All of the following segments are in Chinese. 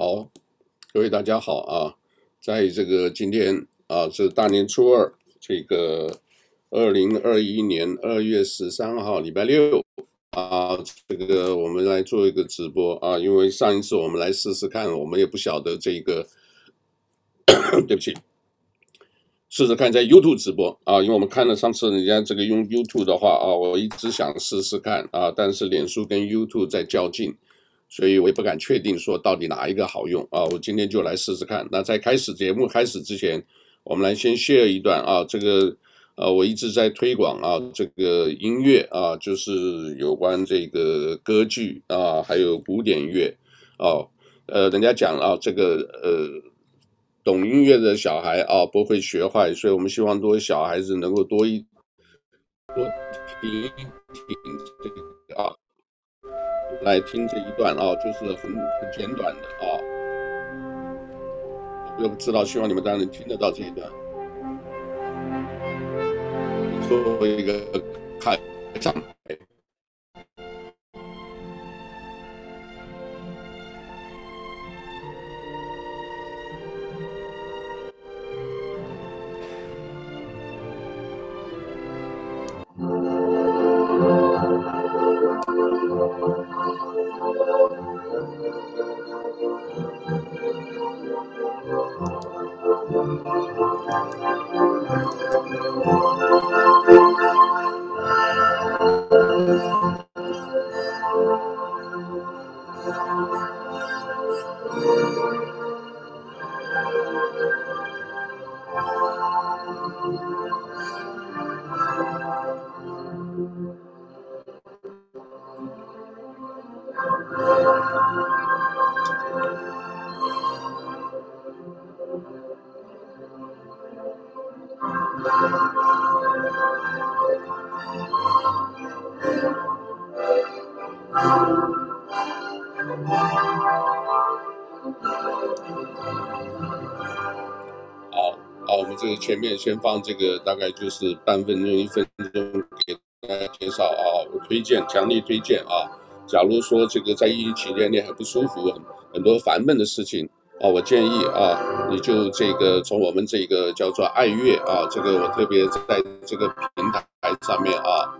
好，各位大家好啊，在这个今天啊是大年初二，这个二零二一年二月十三号礼拜六啊，这个我们来做一个直播啊，因为上一次我们来试试看，我们也不晓得这个，对不起，试试看在 YouTube 直播啊，因为我们看了上次人家这个用 YouTube 的话啊，我一直想试试看啊，但是脸书跟 YouTube 在较劲。所以我也不敢确定说到底哪一个好用啊！我今天就来试试看。那在开始节目开始之前，我们来先 share 一段啊，这个呃，我一直在推广啊，这个音乐啊，就是有关这个歌剧啊，还有古典乐啊，呃，人家讲啊，这个呃，懂音乐的小孩啊，不会学坏，所以我们希望多小孩子能够多一多听一听这个啊。来听这一段啊，就是很很简短的啊，我不知道，希望你们大家能听得到这一段，作为一个开场。好，好，我们这个前面先放这个，大概就是半分钟、一分钟，给大家介绍啊，我推荐，强力推荐啊。假如说这个在疫情期间你很不舒服，很很多烦闷的事情啊，我建议啊，你就这个从我们这个叫做爱乐啊，这个我特别在这个平台上面啊，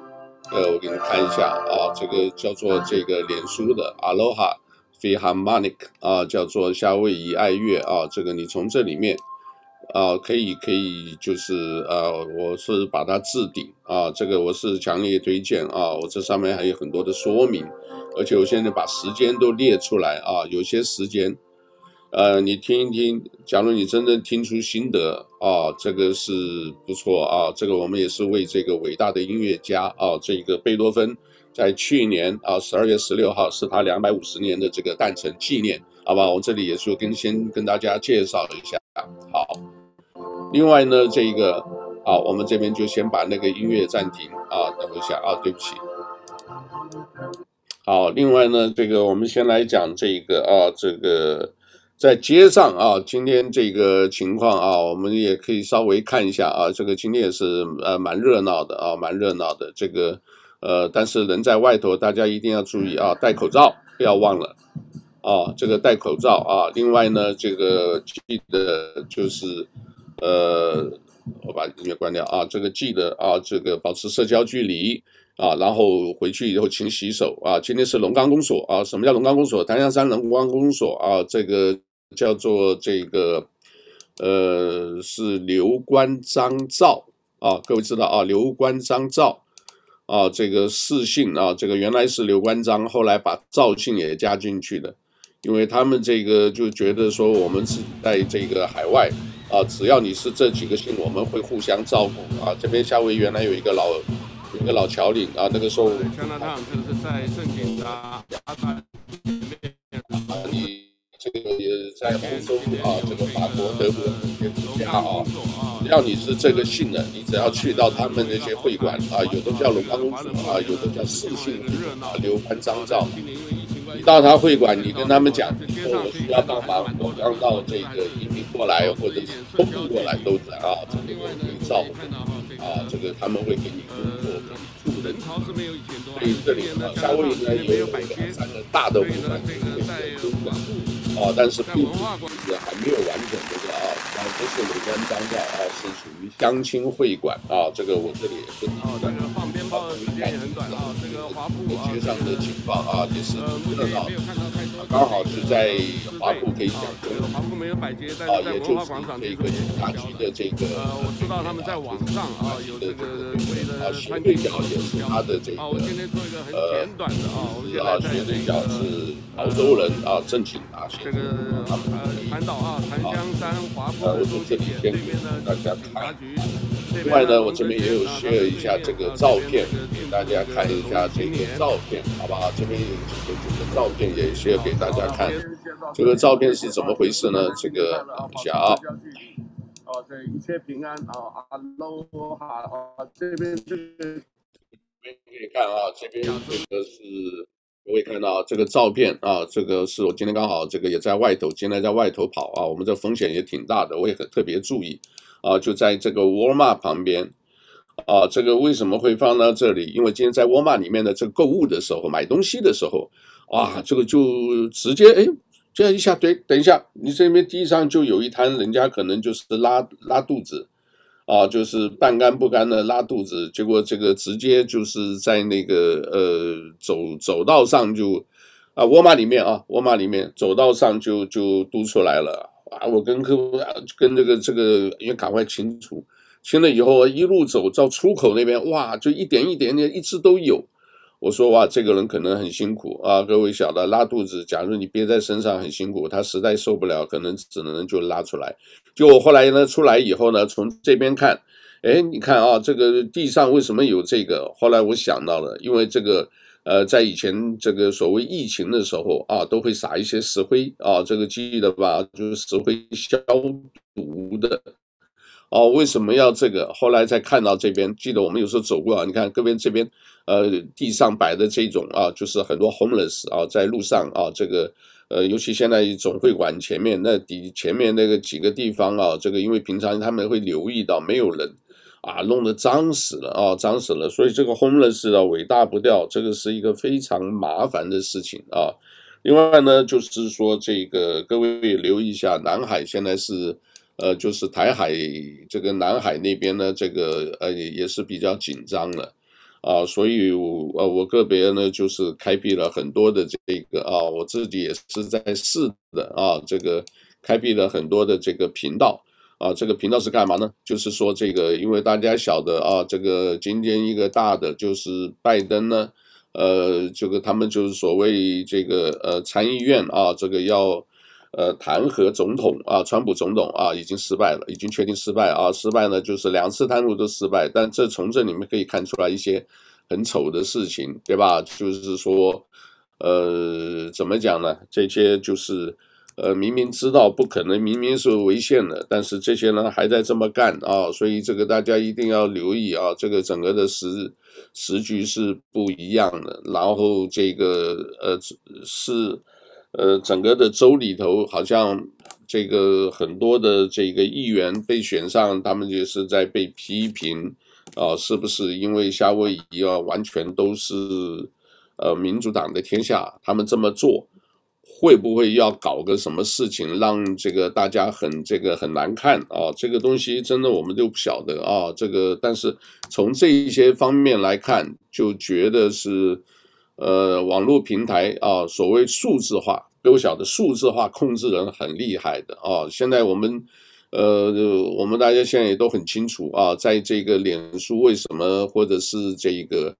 呃，我给你看一下啊，这个叫做这个脸书的 Aloha f i h a m o n i c 啊，叫做夏威夷爱乐啊，这个你从这里面。啊，可以可以，就是呃，我是把它置顶啊，这个我是强烈推荐啊，我这上面还有很多的说明，而且我现在把时间都列出来啊，有些时间，呃，你听一听，假如你真正听出心得啊，这个是不错啊，这个我们也是为这个伟大的音乐家啊，这个贝多芬在去年啊十二月十六号是他两百五十年的这个诞辰纪念，好吧，我这里也是跟先跟大家介绍一下，好。另外呢，这一个啊，我们这边就先把那个音乐暂停啊，等一下啊，对不起。好，另外呢，这个我们先来讲这个啊，这个在街上啊，今天这个情况啊，我们也可以稍微看一下啊，这个今天也是呃蛮热闹的啊，蛮热闹的。这个呃，但是人在外头，大家一定要注意啊，戴口罩，不要忘了啊，这个戴口罩啊。另外呢，这个记得就是。呃，我把音乐关掉啊，这个记得啊，这个保持社交距离啊，然后回去以后勤洗手啊。今天是龙岗公所啊，什么叫龙岗公所？檀香山龙岗公所啊，这个叫做这个呃，是刘关张赵啊，各位知道啊，刘关张赵啊，这个四姓啊，这个原来是刘关张，后来把赵姓也加进去的，因为他们这个就觉得说我们是在这个海外。啊，只要你是这几个姓，我们会互相照顾啊。这边夏威原来有一个老，一个老侨领啊，那个时候。加拿大就是在圣经啊，你这个也在欧洲啊，这个法国、德国这些国家啊，只要你是这个姓的，你只要去到他们那些会馆啊，有的叫龙岗公主啊，有的叫四姓啊，刘关张赵。你到他会馆，你跟他们讲，说我需要帮忙，我刚到这个移民过来，或者是偷渡过来都是啊，这个介绍啊，这个他们会给你工作，给你助人。所以这里呢，夏威夷呢也有两三个大的会馆，会馆啊，但是并不是还没有完整这个啊，啊，不是美观张照啊，是属于乡亲会馆啊，这个我这里也是。哦，这个放鞭炮的时间也很短啊，这个华埠啊，街上的情况啊，也是热闹。刚好是在华埠可以讲，华埠没有摆街，但是在文化广场这个大局的这个。呃，我知道他们在网上啊有这个所谓的穿对角也是他的这个。啊，我今天做一个很简短的啊，我们现在在这个是潮州人啊，正经啊，这个呃潭岛啊，檀香山华埠中心点对面的警察局。另外呢，我这边也有 share 一下这个照片，给大家看一下这个照片，好不好？这边有几个这个照片也 share 给大家看。这个照片是怎么回事呢？这个等一下啊。哦，对一切平安啊，阿罗哈啊，这边这边可以看啊，这边这个是各位看到这个照片啊，这个是我今天刚好这个也在外头，今天在外头跑啊，我们这风险也挺大的，我也很特别注意。啊，就在这个沃尔玛旁边，啊，这个为什么会放到这里？因为今天在沃尔玛里面的这个购物的时候，买东西的时候，啊，这个就直接哎，这样一下，对，等一下，你这边地上就有一摊，人家可能就是拉拉肚子，啊，就是半干不干的拉肚子，结果这个直接就是在那个呃走走道上就啊，沃尔玛里面啊，沃尔玛里面走道上就就嘟出来了。啊，我跟客户啊跟这个这个，因为赶快清除，清了以后一路走到出口那边，哇，就一点一点点，一直都有。我说哇，这个人可能很辛苦啊，各位晓得拉肚子，假如你憋在身上很辛苦，他实在受不了，可能只能就拉出来。就我后来呢出来以后呢，从这边看，哎，你看啊，这个地上为什么有这个？后来我想到了，因为这个。呃，在以前这个所谓疫情的时候啊，都会撒一些石灰啊，这个记得吧？就是石灰消毒的。哦、为什么要这个？后来才看到这边，记得我们有时候走过啊，你看这边这边，呃，地上摆的这种啊，就是很多 homeless 啊，在路上啊，这个呃，尤其现在总会馆前面那底前面那个几个地方啊，这个因为平常他们会留意到没有人。啊，弄得脏死了啊，脏死了！所以这个 homeless 啊，尾大不掉，这个是一个非常麻烦的事情啊。另外呢，就是说这个各位留意一下，南海现在是呃，就是台海这个南海那边呢，这个呃也是比较紧张了啊。所以我呃我个别呢就是开辟了很多的这个啊，我自己也是在试的啊，这个开辟了很多的这个频道。啊，这个频道是干嘛呢？就是说，这个因为大家晓得啊，这个今天一个大的就是拜登呢，呃，这个他们就是所谓这个呃参议院啊，这个要呃弹劾总统啊，川普总统啊，已经失败了，已经确定失败啊，失败呢就是两次弹劾都失败，但这从这里面可以看出来一些很丑的事情，对吧？就是说，呃，怎么讲呢？这些就是。呃，明明知道不可能，明明是违宪的，但是这些人还在这么干啊，所以这个大家一定要留意啊，这个整个的时时局是不一样的。然后这个呃是呃整个的州里头，好像这个很多的这个议员被选上，他们就是在被批评啊，是不是因为夏威夷啊完全都是呃民主党的天下，他们这么做。会不会要搞个什么事情，让这个大家很这个很难看啊？这个东西真的我们就不晓得啊。这个但是从这一些方面来看，就觉得是呃网络平台啊，所谓数字化，都晓得数字化控制人很厉害的啊。现在我们呃我们大家现在也都很清楚啊，在这个脸书为什么，或者是这个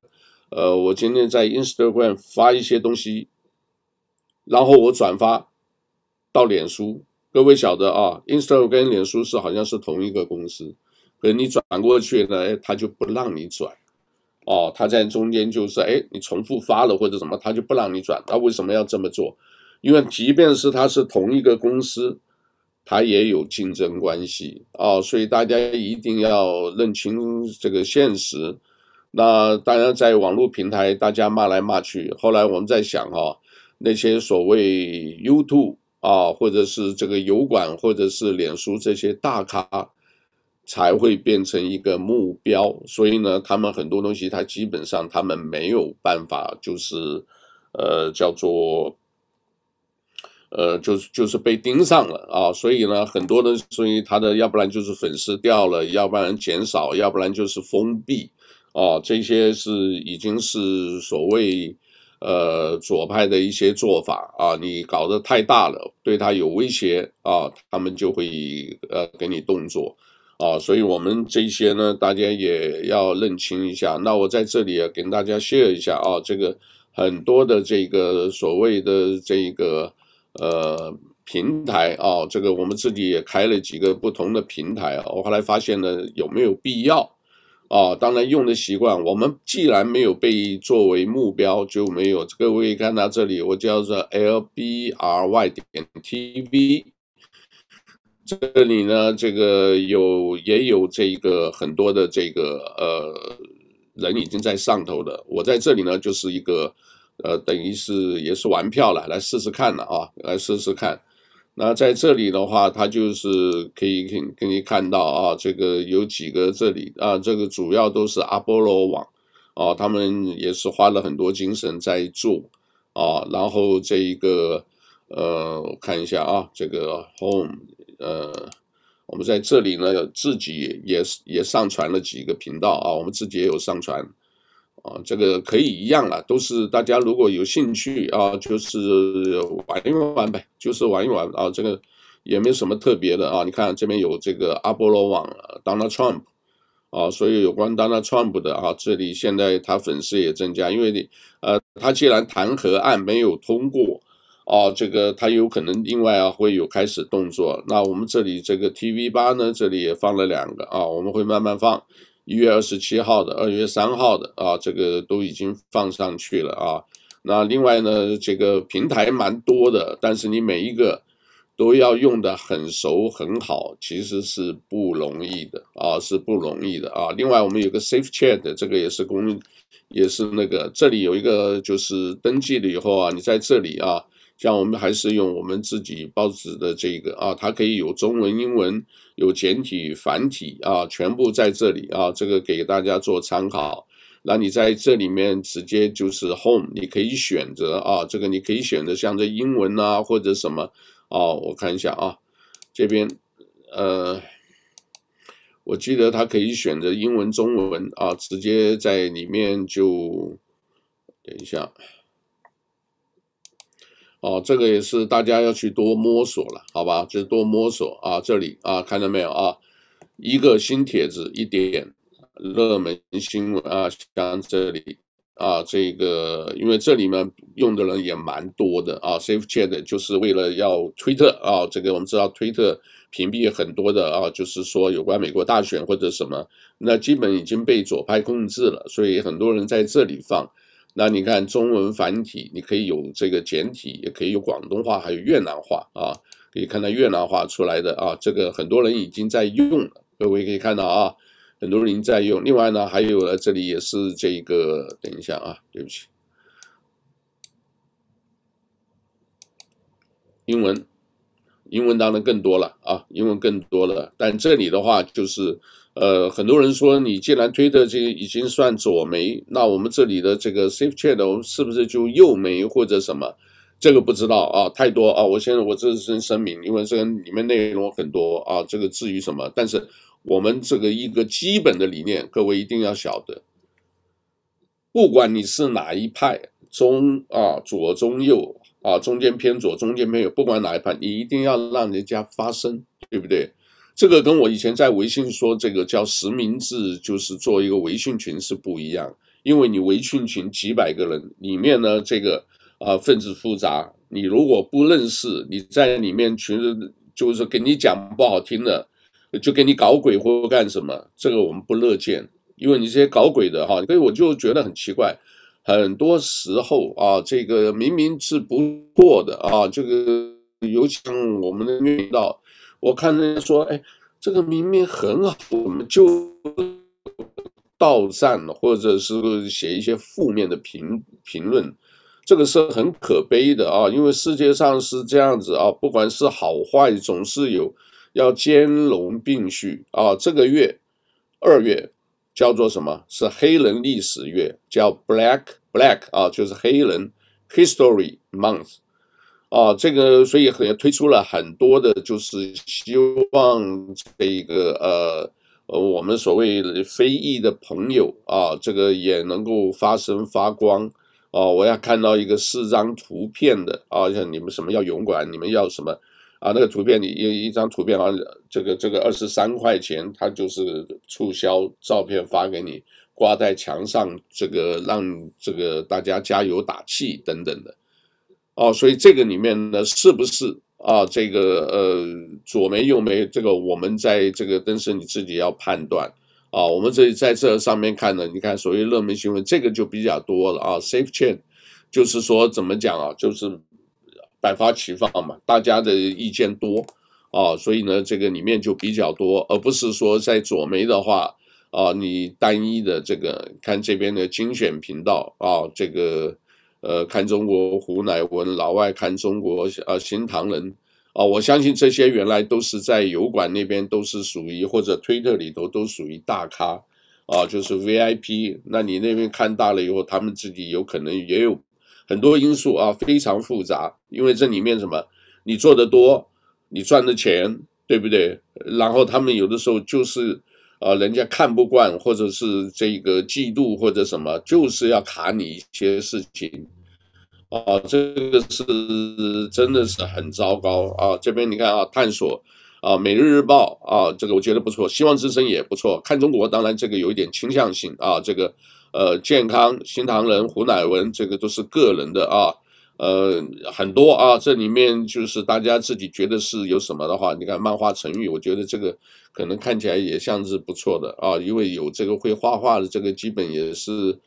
呃，我今天在 Instagram 发一些东西。然后我转发到脸书，各位晓得啊，Instagram 跟脸书是好像是同一个公司，可你转过去呢，他就不让你转，哦，他在中间就是，哎，你重复发了或者什么，他就不让你转。他为什么要这么做？因为即便是他是同一个公司，他也有竞争关系啊，所以大家一定要认清这个现实。那当然，在网络平台，大家骂来骂去，后来我们在想哈。那些所谓 YouTube 啊，或者是这个油管，或者是脸书这些大咖，才会变成一个目标。所以呢，他们很多东西，他基本上他们没有办法，就是呃，叫做呃，就是就是被盯上了啊，所以呢，很多的，所以他的要不然就是粉丝掉了，要不然减少，要不然就是封闭啊，这些是已经是所谓呃左派的一些做法啊，你搞得太大了，对他有威胁啊，他们就会呃给你动作啊，所以我们这些呢，大家也要认清一下。那我在这里也跟大家 share 一下啊，这个很多的这个所谓的这个。呃，平台啊，这个我们自己也开了几个不同的平台啊。我后来发现呢，有没有必要啊？当然用的习惯，我们既然没有被作为目标，就没有。各位看到这里，我叫做 LBRY 点 TV，这里呢，这个有也有这个很多的这个呃人已经在上头的。我在这里呢，就是一个。呃，等于是也是玩票了，来试试看了啊，来试试看。那在这里的话，它就是可以给给你看到啊，这个有几个这里啊，这个主要都是阿波罗网啊，他们也是花了很多精神在做啊。然后这一个呃，我看一下啊，这个 home 呃，我们在这里呢，自己也也上传了几个频道啊，我们自己也有上传。啊，这个可以一样了，都是大家如果有兴趣啊，就是玩一玩呗，就是玩一玩啊，这个也没什么特别的啊。你看这边有这个阿波罗网，Donald Trump 啊，所以有关 Donald Trump 的啊，这里现在他粉丝也增加，因为你呃，他既然弹劾案没有通过啊，这个他有可能另外啊会有开始动作。那我们这里这个 TV 八呢，这里也放了两个啊，我们会慢慢放。一月二十七号的，二月三号的啊，这个都已经放上去了啊。那另外呢，这个平台蛮多的，但是你每一个都要用的很熟很好，其实是不容易的啊，是不容易的啊。另外，我们有个 Safe Chat，这个也是公，也是那个这里有一个就是登记了以后啊，你在这里啊。像我们还是用我们自己报纸的这个啊，它可以有中文、英文，有简体、繁体啊，全部在这里啊，这个给大家做参考。那你在这里面直接就是 Home，你可以选择啊，这个你可以选择像这英文啊或者什么啊，我看一下啊，这边呃，我记得它可以选择英文、中文啊，直接在里面就等一下。哦，这个也是大家要去多摸索了，好吧？就是多摸索啊，这里啊，看到没有啊？一个新帖子，一点热门新闻啊，像这里啊，这个因为这里面用的人也蛮多的啊，Safe Chat 就是为了要推特啊，这个我们知道推特屏蔽很多的啊，就是说有关美国大选或者什么，那基本已经被左派控制了，所以很多人在这里放。那你看中文繁体，你可以有这个简体，也可以有广东话，还有越南话啊，可以看到越南话出来的啊，这个很多人已经在用了，各位可以看到啊，很多人已经在用。另外呢，还有呢，这里也是这个，等一下啊，对不起，英文，英文当然更多了啊，英文更多了，但这里的话就是。呃，很多人说你既然推特这个已经算左媒，那我们这里的这个 Safe Chat 是不是就右媒或者什么？这个不知道啊，太多啊。我现在我这是声明，因为这个里面内容很多啊。这个至于什么，但是我们这个一个基本的理念，各位一定要晓得，不管你是哪一派，中啊左中右啊，中间偏左，中间偏右，不管哪一派，你一定要让人家发声，对不对？这个跟我以前在微信说这个叫实名制，就是做一个微信群是不一样，因为你微信群几百个人里面呢，这个啊分子复杂，你如果不认识，你在里面群就是给你讲不好听的，就给你搞鬼或干什么，这个我们不乐见，因为你这些搞鬼的哈，所以我就觉得很奇怪，很多时候啊，这个明明是不错的啊，这个尤其像我们的遇到。我看人家说，哎，这个明明很好，我们就倒赞了，或者是写一些负面的评评论，这个是很可悲的啊！因为世界上是这样子啊，不管是好坏，总是有要兼容并蓄啊。这个月二月叫做什么？是黑人历史月，叫 Black Black 啊，就是黑人 History Month。啊，这个所以也推出了很多的，就是希望这个呃呃我们所谓非裔的朋友啊，这个也能够发声发光啊。我要看到一个四张图片的啊，像你们什么要勇敢，你们要什么啊？那个图片你一一张图片啊，这个这个二十三块钱，它就是促销照片发给你，挂在墙上，这个让这个大家加油打气等等的。哦，所以这个里面呢，是不是啊？这个呃，左媒右媒，这个我们在这个，但是你自己要判断啊。我们这里在这上面看呢，你看所谓热门新闻，这个就比较多了啊。Safe chain，就是说怎么讲啊？就是百花齐放嘛，大家的意见多啊，所以呢，这个里面就比较多，而不是说在左媒的话啊，你单一的这个看这边的精选频道啊，这个。呃，看中国胡乃文，老外看中国呃新唐人啊，我相信这些原来都是在油管那边都是属于或者推特里头都属于大咖啊，就是 VIP。那你那边看大了以后，他们自己有可能也有很多因素啊，非常复杂。因为这里面什么，你做的多，你赚的钱，对不对？然后他们有的时候就是啊，人家看不惯，或者是这个嫉妒或者什么，就是要卡你一些事情。啊，这个是真的是很糟糕啊！这边你看啊，探索啊，《每日日报》啊，这个我觉得不错，《希望之声》也不错。看中国，当然这个有一点倾向性啊。这个呃，健康、新唐人、胡乃文，这个都是个人的啊。呃，很多啊，这里面就是大家自己觉得是有什么的话，你看漫画成语，我觉得这个可能看起来也像是不错的啊，因为有这个会画画的，这个基本也是。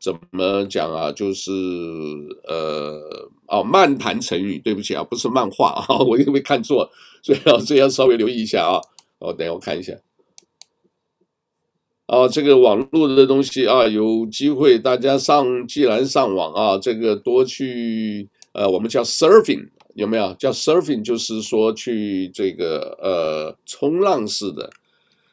怎么讲啊？就是呃哦，漫谈成语，对不起啊，不是漫画啊，我因为看错，所以要这要稍微留意一下啊。哦，等下我看一下。啊，这个网络的东西啊，有机会大家上，既然上网啊，这个多去呃，我们叫 surfing 有没有？叫 surfing 就是说去这个呃冲浪式的。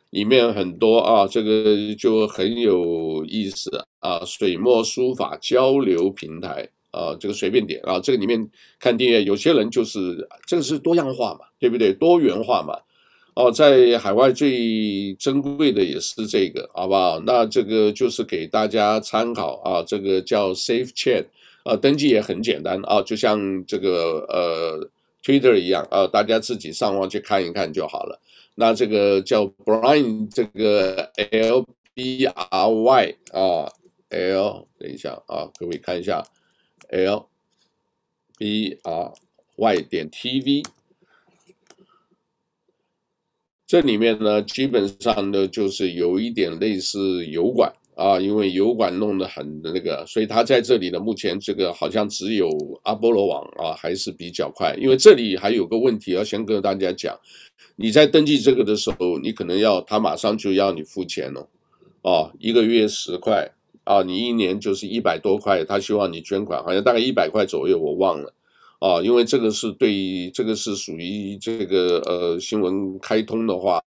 里面很多啊，这个就很有意思啊。水墨书法交流平台啊，这个随便点啊，这个里面看订阅，有些人就是这个是多样化嘛，对不对？多元化嘛。哦，在海外最珍贵的也是这个，好不好？那这个就是给大家参考啊。这个叫 Safe Chat 啊，登记也很简单啊，就像这个呃 Twitter 一样啊，大家自己上网去看一看就好了。那这个叫 Brian，这个 L B R Y 啊，L，等一下啊，各位看一下，L B R Y 点 T V，这里面呢，基本上呢就是有一点类似油管啊，因为油管弄得很那个，所以它在这里呢，目前这个好像只有阿波罗网啊还是比较快，因为这里还有个问题要先跟大家讲。你在登记这个的时候，你可能要他马上就要你付钱了，哦，一个月十块啊，你一年就是一百多块，他希望你捐款，好像大概一百块左右，我忘了，啊，因为这个是对于，这个是属于这个呃新闻开通的话，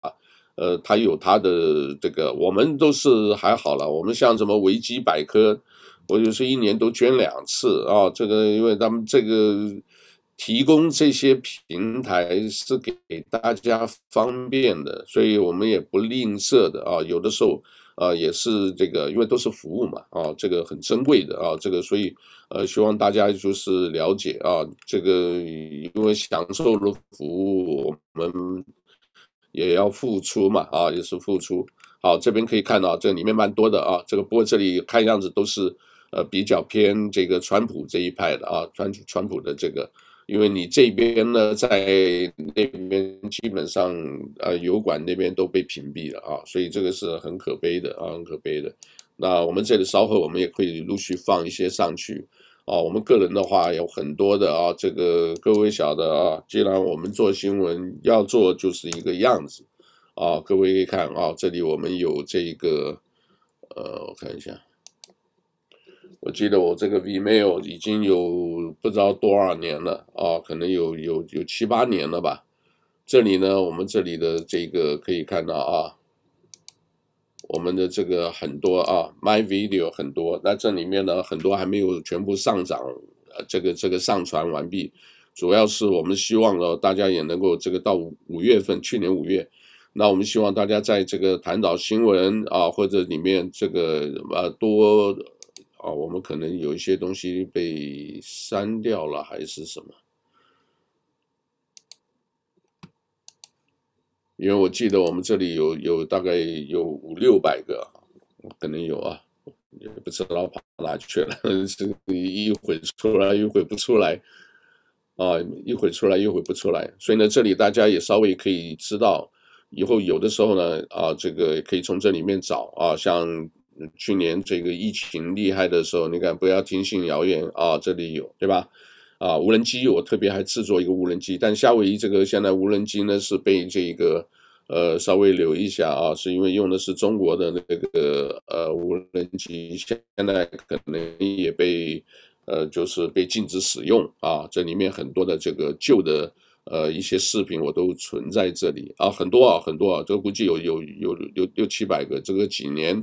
呃，他有他的这个，我们都是还好了，我们像什么维基百科，我就是一年都捐两次啊，这个因为他们这个。提供这些平台是给大家方便的，所以我们也不吝啬的啊。有的时候啊，也是这个，因为都是服务嘛啊，这个很珍贵的啊。这个所以呃，希望大家就是了解啊，这个因为享受了服务，我们也要付出嘛啊，也是付出。好，这边可以看到这里面蛮多的啊。这个不过这里看样子都是呃比较偏这个川普这一派的啊，川川普的这个。因为你这边呢，在那边基本上，呃，油管那边都被屏蔽了啊，所以这个是很可悲的啊，很可悲的。那我们这里稍后我们也可以陆续放一些上去啊。我们个人的话有很多的啊，这个各位晓得啊，既然我们做新闻要做就是一个样子啊，各位可以看啊，这里我们有这个，呃，我看一下。我记得我这个 Vimeo 已经有不知道多少年了啊，可能有有有七八年了吧。这里呢，我们这里的这个可以看到啊，我们的这个很多啊，My Video 很多。那这里面呢，很多还没有全部上涨，呃，这个这个上传完毕。主要是我们希望呢，大家也能够这个到五五月份，去年五月，那我们希望大家在这个谈岛新闻啊，或者里面这个呃多啊，我们可能有一些东西被删掉了还是什么？因为我记得我们这里有有大概有五六百个，可能有啊，也不知道跑哪去了，这一会出来一会不出来，啊，一会出来一会不出来，所以呢，这里大家也稍微可以知道，以后有的时候呢，啊，这个可以从这里面找啊，像去年这个疫情厉害的时候，你看不要听信谣言啊，这里有对吧？啊，无人机，我特别还制作一个无人机，但夏威夷这个现在无人机呢是被这个呃稍微留一下啊，是因为用的是中国的那个呃无人机，现在可能也被呃就是被禁止使用啊。这里面很多的这个旧的呃一些视频我都存在这里啊，很多啊很多啊，这估计有有有有六七百个，这个几年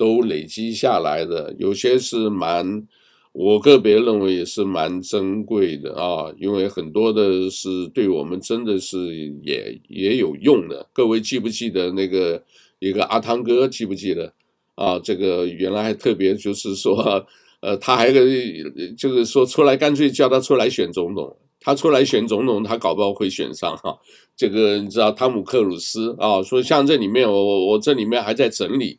都累积下来的，有些是蛮。我个别认为也是蛮珍贵的啊，因为很多的是对我们真的是也也有用的。各位记不记得那个一个阿汤哥？记不记得啊？这个原来还特别就是说，呃，他还个就是说出来，干脆叫他出来选总统。他出来选总统，他搞不好会选上哈。这个你知道汤姆克鲁斯啊？说像这里面，我我这里面还在整理，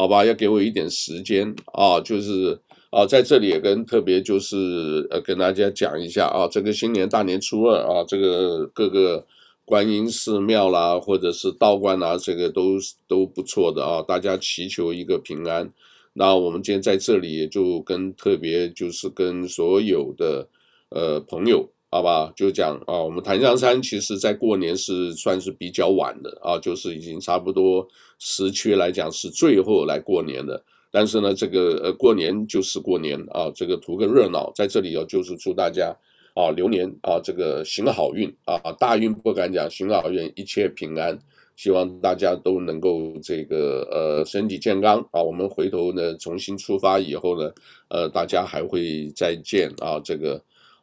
好吧？要给我一点时间啊，就是。啊，在这里也跟特别就是呃跟大家讲一下啊，这个新年大年初二啊，这个各个观音寺庙啦，或者是道观啦，这个都都不错的啊，大家祈求一个平安。那我们今天在这里也就跟特别就是跟所有的呃朋友，好吧，就讲啊，我们檀香山其实在过年是算是比较晚的啊，就是已经差不多时区来讲是最后来过年的。但是呢，这个呃，过年就是过年啊，这个图个热闹，在这里啊，就是祝大家啊，流年啊，这个行好运啊，大运不敢讲，行好运，一切平安，希望大家都能够这个呃身体健康啊。我们回头呢，重新出发以后呢，呃，大家还会再见啊。这个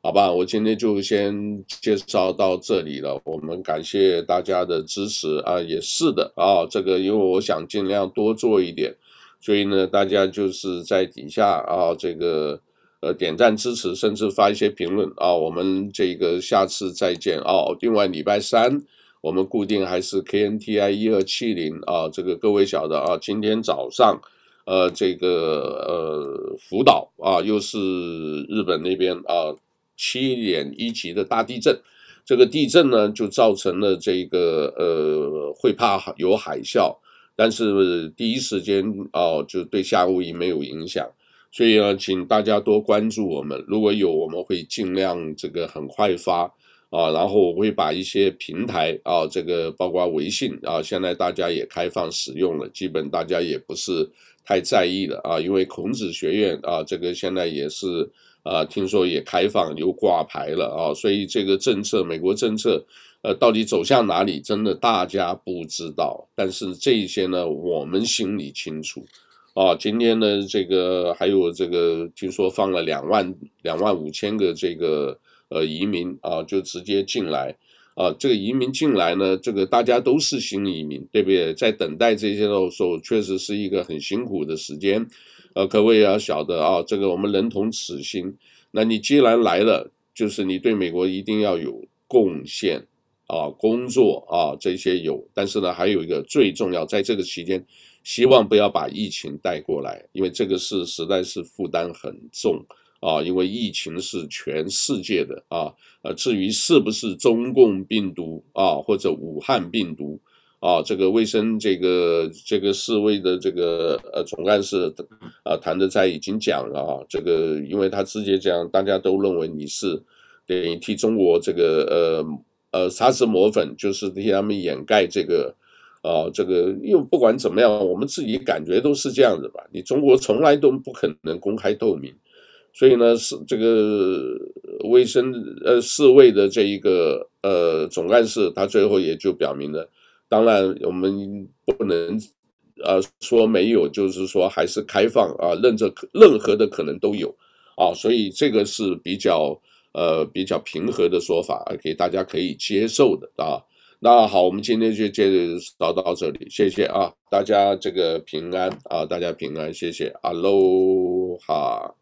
好吧，我今天就先介绍到这里了。我们感谢大家的支持啊，也是的啊，这个因为我想尽量多做一点。所以呢，大家就是在底下啊，这个呃点赞支持，甚至发一些评论啊。我们这个下次再见啊。另外礼拜三我们固定还是 KNTI 一二七零啊。这个各位晓得啊，今天早上呃这个呃福岛啊，又是日本那边啊七点一级的大地震。这个地震呢，就造成了这个呃会怕有海啸。但是第一时间哦，就对夏威夷没有影响，所以呢，请大家多关注我们。如果有，我们会尽量这个很快发啊，然后我会把一些平台啊，这个包括微信啊，现在大家也开放使用了，基本大家也不是太在意了啊，因为孔子学院啊，这个现在也是啊，听说也开放又挂牌了啊，所以这个政策，美国政策。呃，到底走向哪里，真的大家不知道。但是这一些呢，我们心里清楚。啊，今天呢，这个还有这个，听说放了两万两万五千个这个呃移民啊，就直接进来。啊，这个移民进来呢，这个大家都是新移民，对不对？在等待这些的时候，确实是一个很辛苦的时间。呃，各位要晓得啊，这个我们人同此心。那你既然来了，就是你对美国一定要有贡献。啊，工作啊，这些有，但是呢，还有一个最重要，在这个期间，希望不要把疫情带过来，因为这个是实在是负担很重啊，因为疫情是全世界的啊，呃，至于是不是中共病毒啊，或者武汉病毒啊，这个卫生这个这个世卫的这个呃总干事啊，谭德塞已经讲了啊，这个因为他直接讲，大家都认为你是等于替中国这个呃。呃，沙子抹粉就是替他们掩盖这个，啊、这个又不管怎么样，我们自己感觉都是这样子吧。你中国从来都不可能公开透明，所以呢，是这个卫生呃世卫的这一个呃总干事，他最后也就表明了。当然，我们不能呃说没有，就是说还是开放啊，任着任何的可能都有啊，所以这个是比较。呃比较平和的说法，给大家可以接受的啊。那好，我们今天就接着聊到这里，谢谢啊，大家这个平安啊，大家平安，谢谢，阿喽哈。